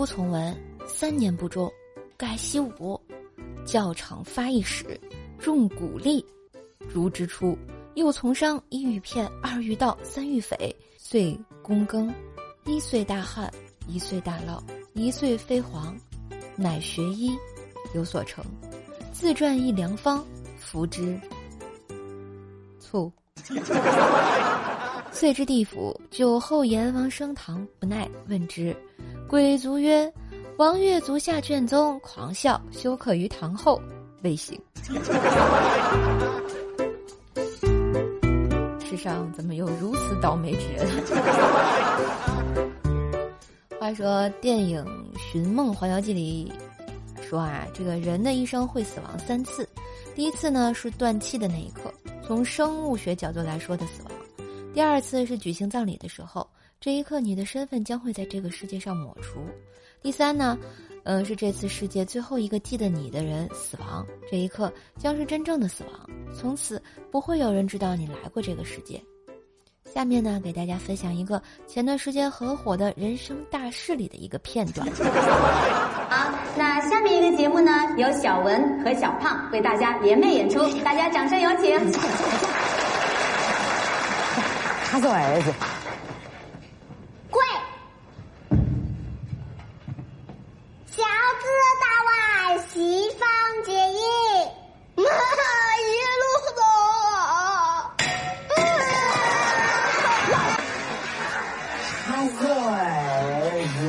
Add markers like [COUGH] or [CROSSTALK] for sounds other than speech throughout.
初从文，三年不中，改习武，教场发一矢，中鼓励，如之初，又从商，一遇骗，二遇盗，三遇匪，遂躬耕，一岁大旱，一岁大涝，一岁飞黄，乃学医，有所成，自传一良方，服之。醋。遂至地府，酒后阎王升堂，不耐问之，鬼族曰：“王岳足下卷宗，狂笑，休克于堂后，未醒。”世上怎么有如此倒霉之人？[LAUGHS] 话说电影《寻梦环游记》里说啊，这个人的一生会死亡三次，第一次呢是断气的那一刻，从生物学角度来说的死亡。第二次是举行葬礼的时候，这一刻你的身份将会在这个世界上抹除。第三呢，嗯，是这次世界最后一个记得你的人死亡，这一刻将是真正的死亡，从此不会有人知道你来过这个世界。下面呢，给大家分享一个前段时间很火的人生大事里的一个片段。[LAUGHS] 好，那下面一个节目呢，由小文和小胖为大家联袂演出，大家掌声有请。他是我儿子。跪。小子大碗西方结义，妈一路走。[LAUGHS] 他是我儿子。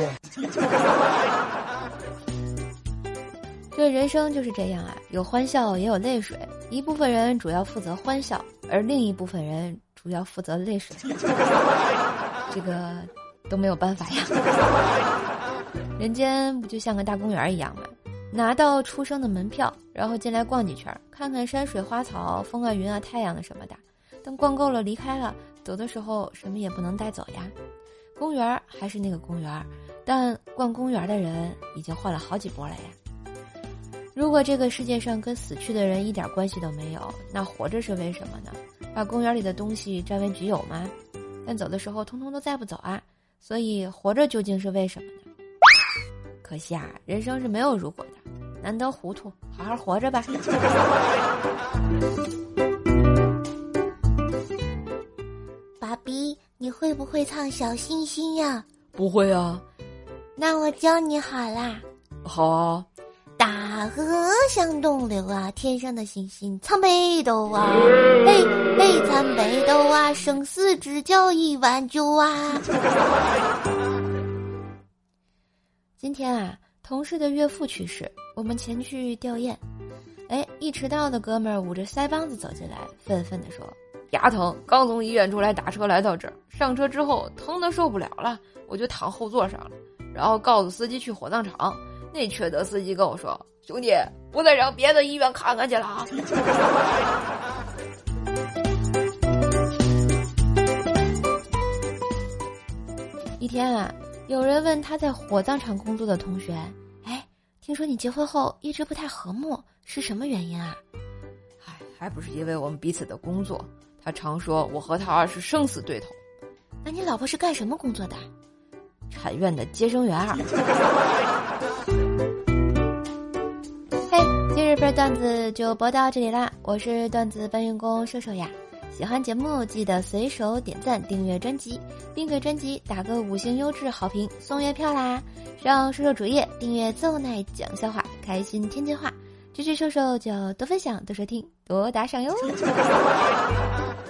[LAUGHS] 这人生就是这样啊，有欢笑也有泪水。一部分人主要负责欢笑，而另一部分人。主要负责泪水，这个都没有办法呀。人间不就像个大公园一样吗？拿到出生的门票，然后进来逛几圈，看看山水花草、风啊云啊、太阳的什么的。等逛够了离开了，走的时候什么也不能带走呀。公园还是那个公园，但逛公园的人已经换了好几波了呀。如果这个世界上跟死去的人一点关系都没有，那活着是为什么呢？把公园里的东西占为己有吗？但走的时候通通都带不走啊！所以活着究竟是为什么呢？可惜啊，人生是没有如果的，难得糊涂，好好活着吧。[LAUGHS] 爸比，你会不会唱小星星呀？不会啊。那我教你好啦。好啊。大河向东流啊，天上的星星参北斗啊，嘿嘿参北斗啊，生死之交一碗酒啊。[LAUGHS] 今天啊，同事的岳父去世，我们前去吊唁。哎，一迟到的哥们儿捂着腮帮子走进来，愤愤地说：“牙疼，刚从医院出来，打车来到这儿。上车之后疼的受不了了，我就躺后座上了，然后告诉司机去火葬场。”那缺德司机跟我说：“兄弟，不再让别的医院看看去了啊！” [LAUGHS] 一天啊，有人问他在火葬场工作的同学：“哎，听说你结婚后一直不太和睦，是什么原因啊？”“哎，还不是因为我们彼此的工作。他常说我和他是生死对头。”“那你老婆是干什么工作的？”“产院的接生员。”儿。嘿，今日份段子就播到这里啦！我是段子搬运工瘦瘦呀，喜欢节目记得随手点赞、订阅专辑，并给专辑打个五星优质好评，送月票啦！上瘦瘦主页订阅奏奈讲笑话，开心天津话，支持瘦瘦就多分享、多收听、多打赏哟！[LAUGHS]